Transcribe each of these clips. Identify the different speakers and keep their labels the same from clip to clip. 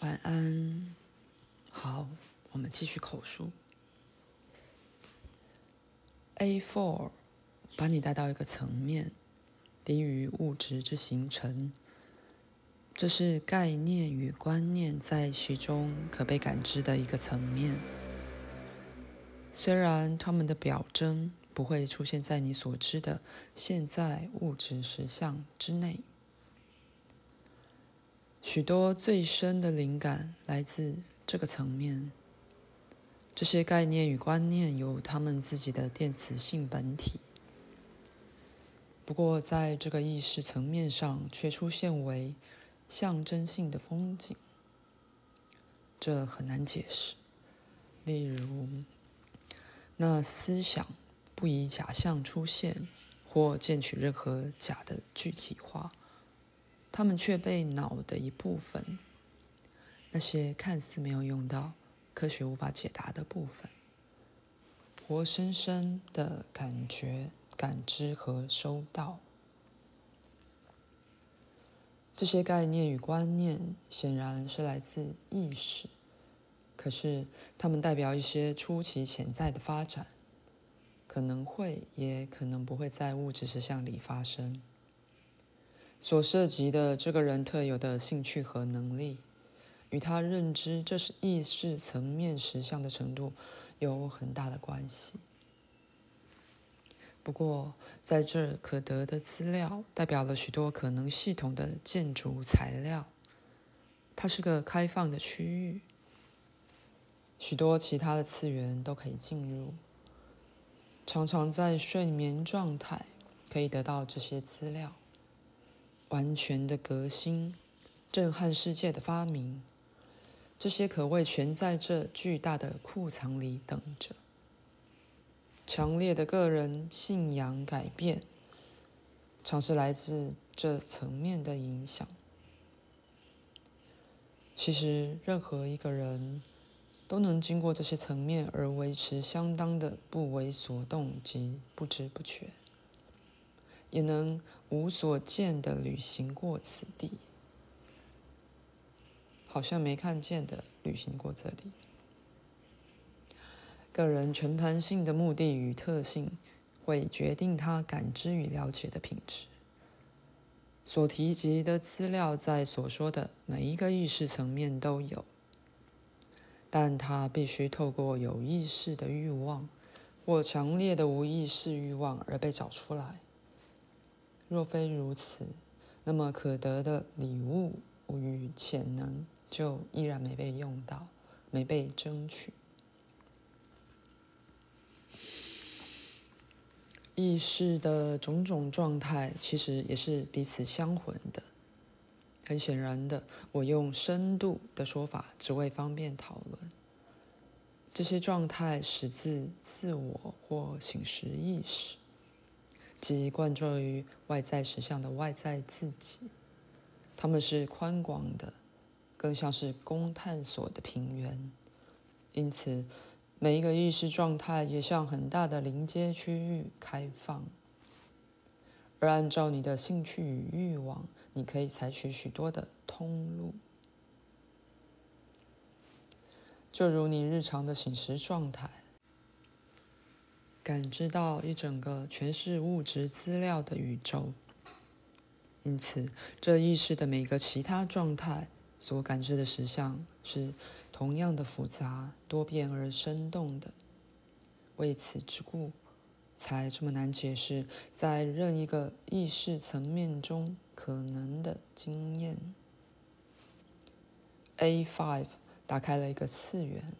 Speaker 1: 晚安。好，我们继续口述。A four，把你带到一个层面，低于物质之形成。这是概念与观念在其中可被感知的一个层面。虽然它们的表征不会出现在你所知的现在物质实相之内。许多最深的灵感来自这个层面。这些概念与观念有他们自己的电磁性本体，不过在这个意识层面上却出现为象征性的风景，这很难解释。例如，那思想不以假象出现，或见取任何假的具体化。他们却被脑的一部分，那些看似没有用到、科学无法解答的部分，活生生的感觉、感知和收到。这些概念与观念显然是来自意识，可是它们代表一些出其潜在的发展，可能会，也可能不会在物质实相里发生。所涉及的这个人特有的兴趣和能力，与他认知这是意识层面实相的程度有很大的关系。不过，在这可得的资料代表了许多可能系统的建筑材料，它是个开放的区域，许多其他的次元都可以进入。常常在睡眠状态可以得到这些资料。完全的革新，震撼世界的发明，这些可谓全在这巨大的库藏里等着。强烈的个人信仰改变，常是来自这层面的影响。其实，任何一个人都能经过这些层面而维持相当的不为所动及不知不觉。也能无所见的旅行过此地，好像没看见的旅行过这里。个人全盘性的目的与特性，会决定他感知与了解的品质。所提及的资料，在所说的每一个意识层面都有，但它必须透过有意识的欲望或强烈的无意识欲望而被找出来。若非如此，那么可得的礼物与潜能就依然没被用到，没被争取。意识的种种状态其实也是彼此相混的。很显然的，我用深度的说法，只为方便讨论。这些状态始自自我或醒时意识。即贯注于外在实相的外在自己，他们是宽广的，更像是供探索的平原。因此，每一个意识状态也向很大的临接区域开放。而按照你的兴趣与欲望，你可以采取许多的通路，就如你日常的醒时状态。感知到一整个全是物质资料的宇宙，因此，这意识的每个其他状态所感知的实相是同样的复杂、多变而生动的。为此之故，才这么难解释在任一个意识层面中可能的经验。A five 打开了一个次元，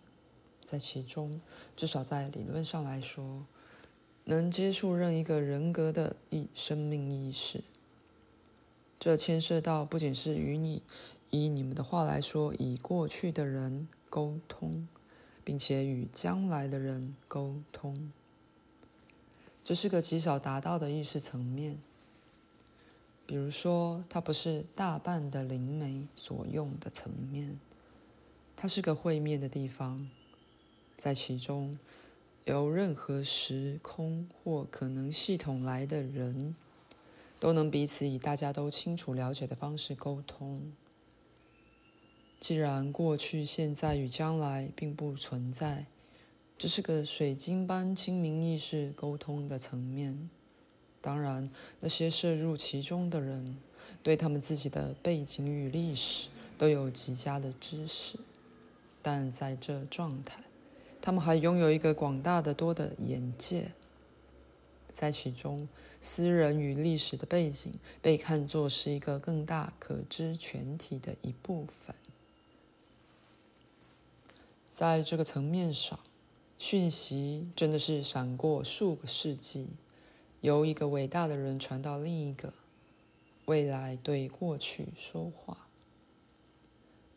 Speaker 1: 在其中，至少在理论上来说。能接触任一个人格的意生命意识，这牵涉到不仅是与你，以你们的话来说，已过去的人沟通，并且与将来的人沟通。这是个极少达到的意识层面。比如说，它不是大半的灵媒所用的层面，它是个会面的地方，在其中。由任何时空或可能系统来的人，都能彼此以大家都清楚了解的方式沟通。既然过去、现在与将来并不存在，这是个水晶般清明意识沟通的层面。当然，那些涉入其中的人，对他们自己的背景与历史都有极佳的知识，但在这状态，他们还拥有一个广大的多的眼界。在其中，私人与历史的背景被看作是一个更大可知全体的一部分。在这个层面上，讯息真的是闪过数个世纪，由一个伟大的人传到另一个，未来对过去说话。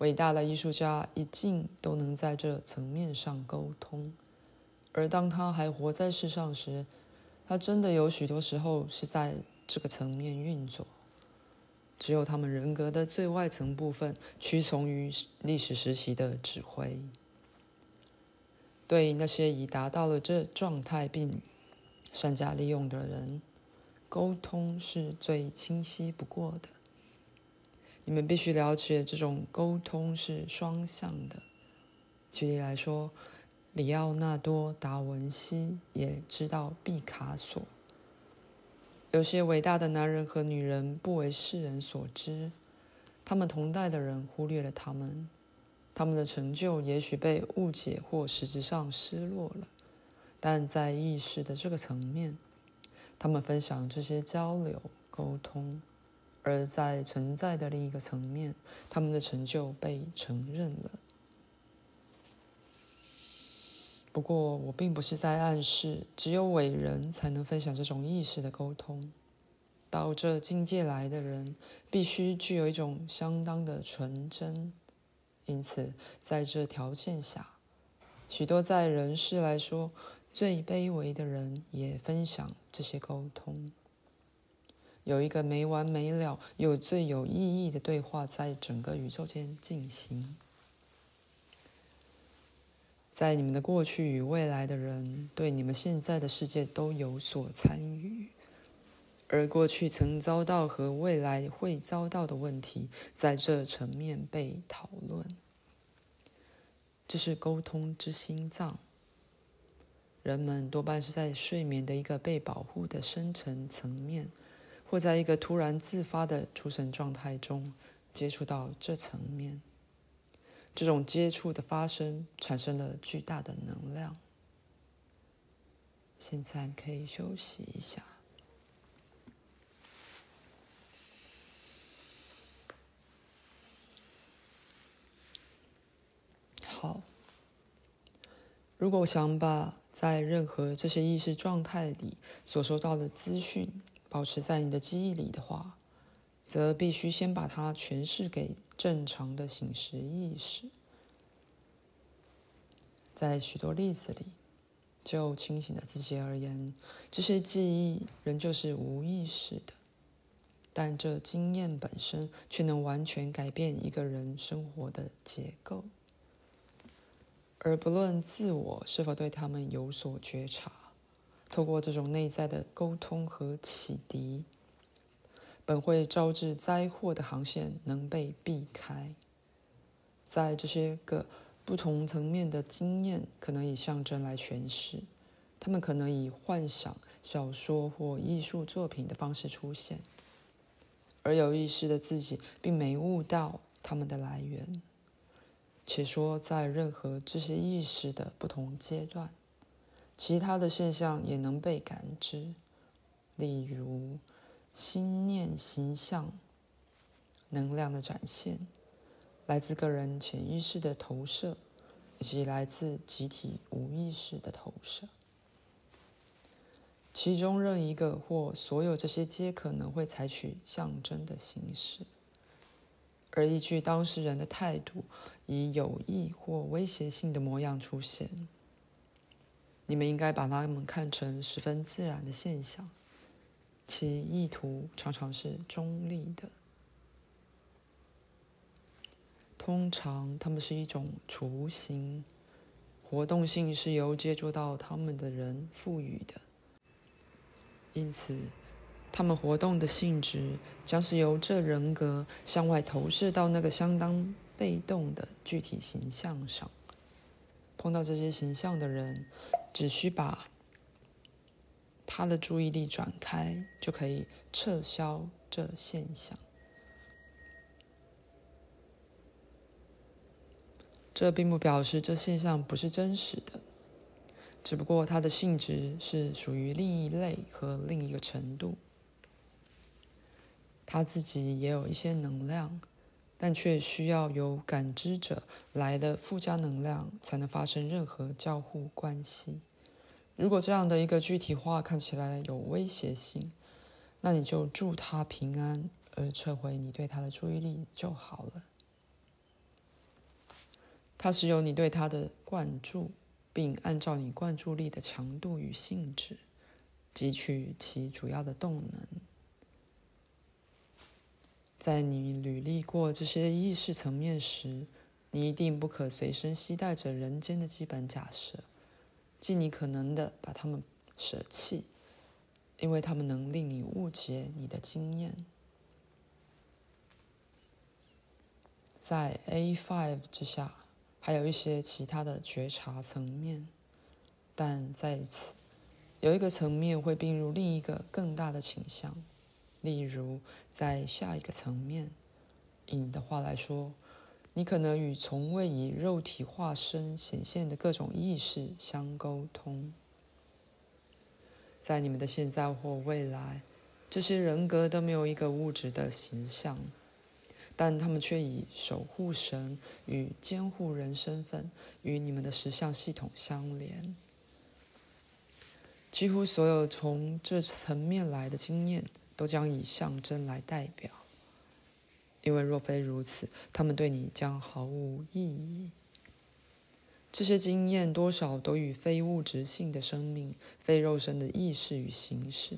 Speaker 1: 伟大的艺术家一定都能在这层面上沟通，而当他还活在世上时，他真的有许多时候是在这个层面运作。只有他们人格的最外层部分屈从于历史时期的指挥。对那些已达到了这状态并善加利用的人，沟通是最清晰不过的。你们必须了解，这种沟通是双向的。举例来说，里奥纳多·达文西也知道毕卡索。有些伟大的男人和女人不为世人所知，他们同代的人忽略了他们。他们的成就也许被误解或实质上失落了，但在意识的这个层面，他们分享这些交流沟通；而在存在的另一个层面，他们的成就被承认了。不过，我并不是在暗示只有伟人才能分享这种意识的沟通。到这境界来的人，必须具有一种相当的纯真。因此，在这条件下，许多在人世来说最卑微的人也分享这些沟通。有一个没完没了又最有意义的对话在整个宇宙间进行。在你们的过去与未来的人对你们现在的世界都有所参与。而过去曾遭到和未来会遭到的问题，在这层面被讨论。这是沟通之心脏。人们多半是在睡眠的一个被保护的深层层面，或在一个突然自发的出神状态中接触到这层面。这种接触的发生产生了巨大的能量。现在可以休息一下。好，如果我想把在任何这些意识状态里所收到的资讯保持在你的记忆里的话，则必须先把它诠释给正常的醒时意识。在许多例子里，就清醒的自己而言，这些记忆仍旧是无意识的，但这经验本身却能完全改变一个人生活的结构。而不论自我是否对他们有所觉察，透过这种内在的沟通和启迪，本会招致灾祸的航线能被避开。在这些个不同层面的经验，可能以象征来诠释，他们可能以幻想、小说或艺术作品的方式出现，而有意识的自己并没悟到他们的来源。且说，在任何这些意识的不同阶段，其他的现象也能被感知，例如心念、形象、能量的展现，来自个人潜意识的投射，以及来自集体无意识的投射。其中任一个或所有这些皆可能会采取象征的形式。而依据当事人的态度，以有意或威胁性的模样出现，你们应该把它们看成十分自然的现象，其意图常常是中立的。通常，它们是一种雏形，活动性是由接触到它们的人赋予的，因此。他们活动的性质将是由这人格向外投射到那个相当被动的具体形象上。碰到这些形象的人，只需把他的注意力转开，就可以撤销这现象。这并不表示这现象不是真实的，只不过它的性质是属于另一类和另一个程度。他自己也有一些能量，但却需要有感知者来的附加能量才能发生任何交互关系。如果这样的一个具体化看起来有威胁性，那你就祝他平安，而撤回你对他的注意力就好了。它是由你对它的灌注，并按照你灌注力的强度与性质，汲取其主要的动能。在你履历过这些意识层面时，你一定不可随身携带着人间的基本假设，尽你可能的把它们舍弃，因为它们能令你误解你的经验。在 A5 之下。还有一些其他的觉察层面，但在此有一个层面会并入另一个更大的倾向。例如，在下一个层面，以你的话来说，你可能与从未以肉体化身显现的各种意识相沟通。在你们的现在或未来，这些人格都没有一个物质的形象。但他们却以守护神与监护人身份与你们的实相系统相连。几乎所有从这层面来的经验，都将以象征来代表，因为若非如此，他们对你将毫无意义。这些经验多少都与非物质性的生命、非肉身的意识与形式，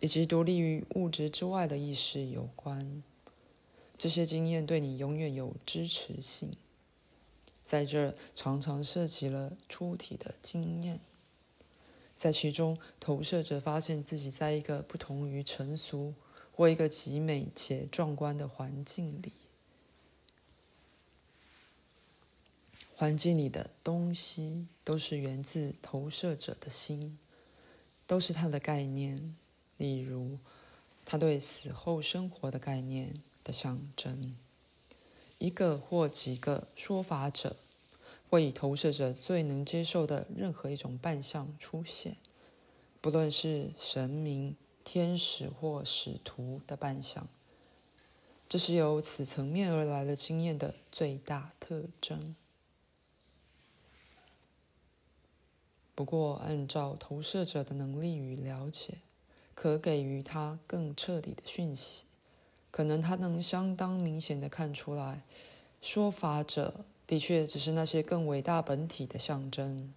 Speaker 1: 以及独立于物质之外的意识有关。这些经验对你永远有支持性，在这常常涉及了出体的经验，在其中投射者发现自己在一个不同于成熟或一个极美且壮观的环境里，环境里的东西都是源自投射者的心，都是他的概念，例如他对死后生活的概念。的象征，一个或几个说法者会以投射者最能接受的任何一种扮相出现，不论是神明、天使或使徒的扮相。这是由此层面而来的经验的最大特征。不过，按照投射者的能力与了解，可给予他更彻底的讯息。可能他能相当明显的看出来，说法者的确只是那些更伟大本体的象征。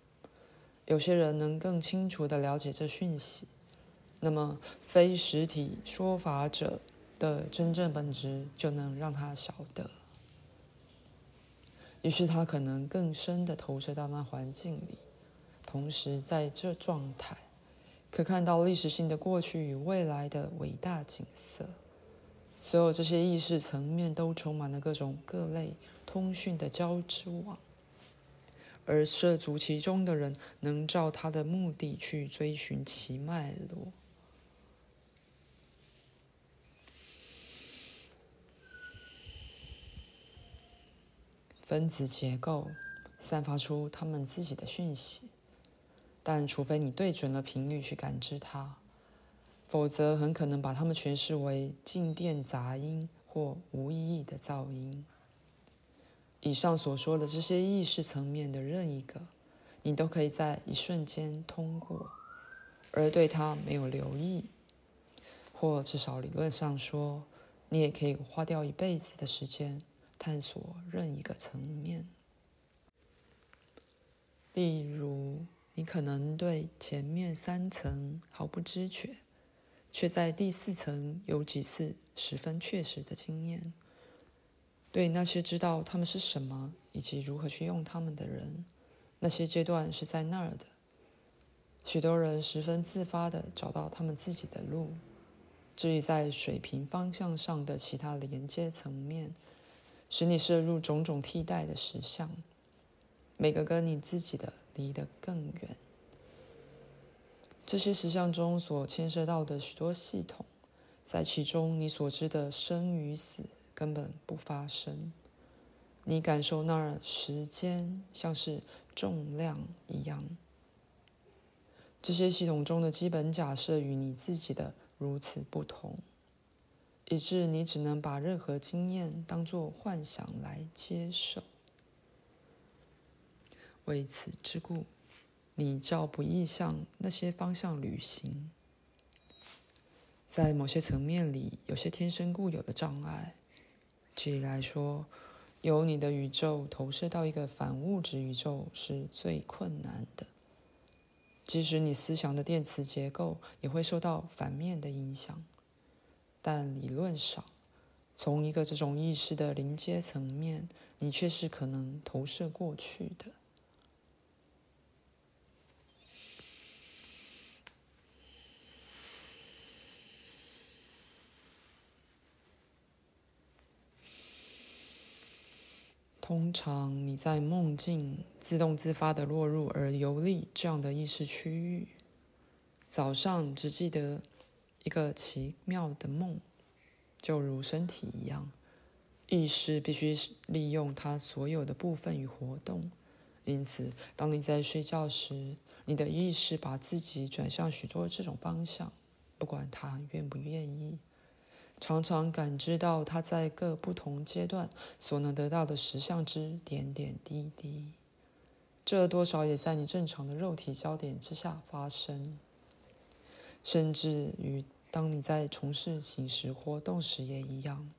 Speaker 1: 有些人能更清楚地了解这讯息，那么非实体说法者的真正本质就能让他晓得。于是他可能更深地投射到那环境里，同时在这状态可看到历史性的过去与未来的伟大景色。所有这些意识层面都充满了各种各类通讯的交织网，而涉足其中的人能照他的目的去追寻其脉络。分子结构散发出他们自己的讯息，但除非你对准了频率去感知它。否则，很可能把它们诠释为静电杂音或无意义的噪音。以上所说的这些意识层面的任一个，你都可以在一瞬间通过，而对它没有留意，或至少理论上说，你也可以花掉一辈子的时间探索任一个层面。例如，你可能对前面三层毫不知觉。却在第四层有几次十分确实的经验。对那些知道他们是什么以及如何去用他们的人，那些阶段是在那儿的。许多人十分自发地找到他们自己的路。至于在水平方向上的其他连接层面，使你摄入种种替代的实相，每个跟你自己的离得更远。这些实相中所牵涉到的许多系统，在其中你所知的生与死根本不发生。你感受那儿时间像是重量一样。这些系统中的基本假设与你自己的如此不同，以致你只能把任何经验当作幻想来接受。为此之故，你较不易向那些方向旅行。在某些层面里，有些天生固有的障碍。举例来说，由你的宇宙投射到一个反物质宇宙是最困难的。即使你思想的电磁结构也会受到反面的影响，但理论上，从一个这种意识的临界层面，你却是可能投射过去的。通常你在梦境自动自发地落入而游历这样的意识区域。早上只记得一个奇妙的梦，就如身体一样，意识必须利用它所有的部分与活动。因此，当你在睡觉时，你的意识把自己转向许多这种方向，不管他愿不愿意。常常感知到他在各不同阶段所能得到的实相之点点滴滴，这多少也在你正常的肉体焦点之下发生，甚至于当你在从事醒时活动时也一样。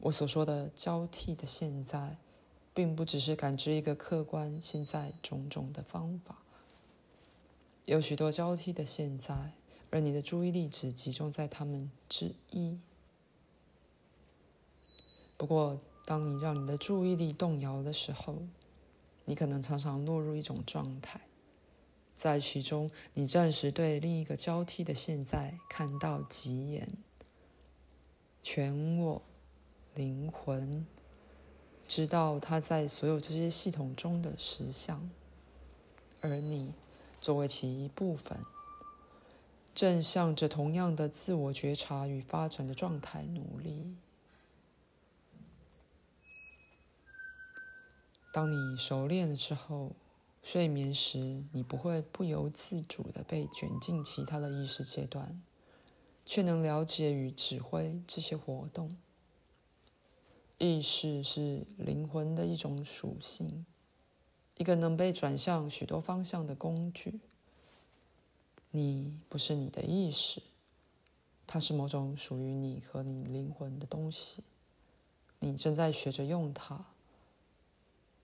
Speaker 1: 我所说的交替的现在，并不只是感知一个客观现在种种的方法，有许多交替的现在，而你的注意力只集中在它们之一。不过，当你让你的注意力动摇的时候，你可能常常落入一种状态，在其中，你暂时对另一个交替的现在看到极眼，全我、灵魂，知道它在所有这些系统中的实相，而你作为其一部分，正向着同样的自我觉察与发展的状态努力。当你熟练了之后，睡眠时你不会不由自主的被卷进其他的意识阶段，却能了解与指挥这些活动。意识是灵魂的一种属性，一个能被转向许多方向的工具。你不是你的意识，它是某种属于你和你灵魂的东西，你正在学着用它。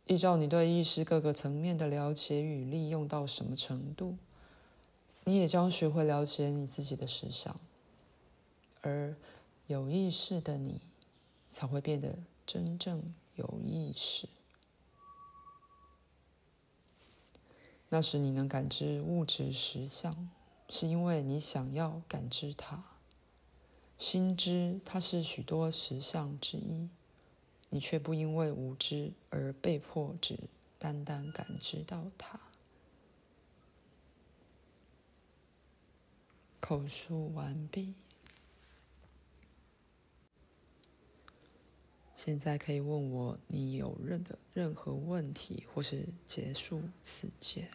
Speaker 1: 依照你对意识各个层面的了解与利用到什么程度，你也将学会了解你自己的实相，而有意识的你才会变得真正有意识。那时你能感知物质实相，是因为你想要感知它，心知它是许多实相之一。你却不因为无知而被迫只单单感知到它。口述完毕。现在可以问我，你有任的任何问题，或是结束此节。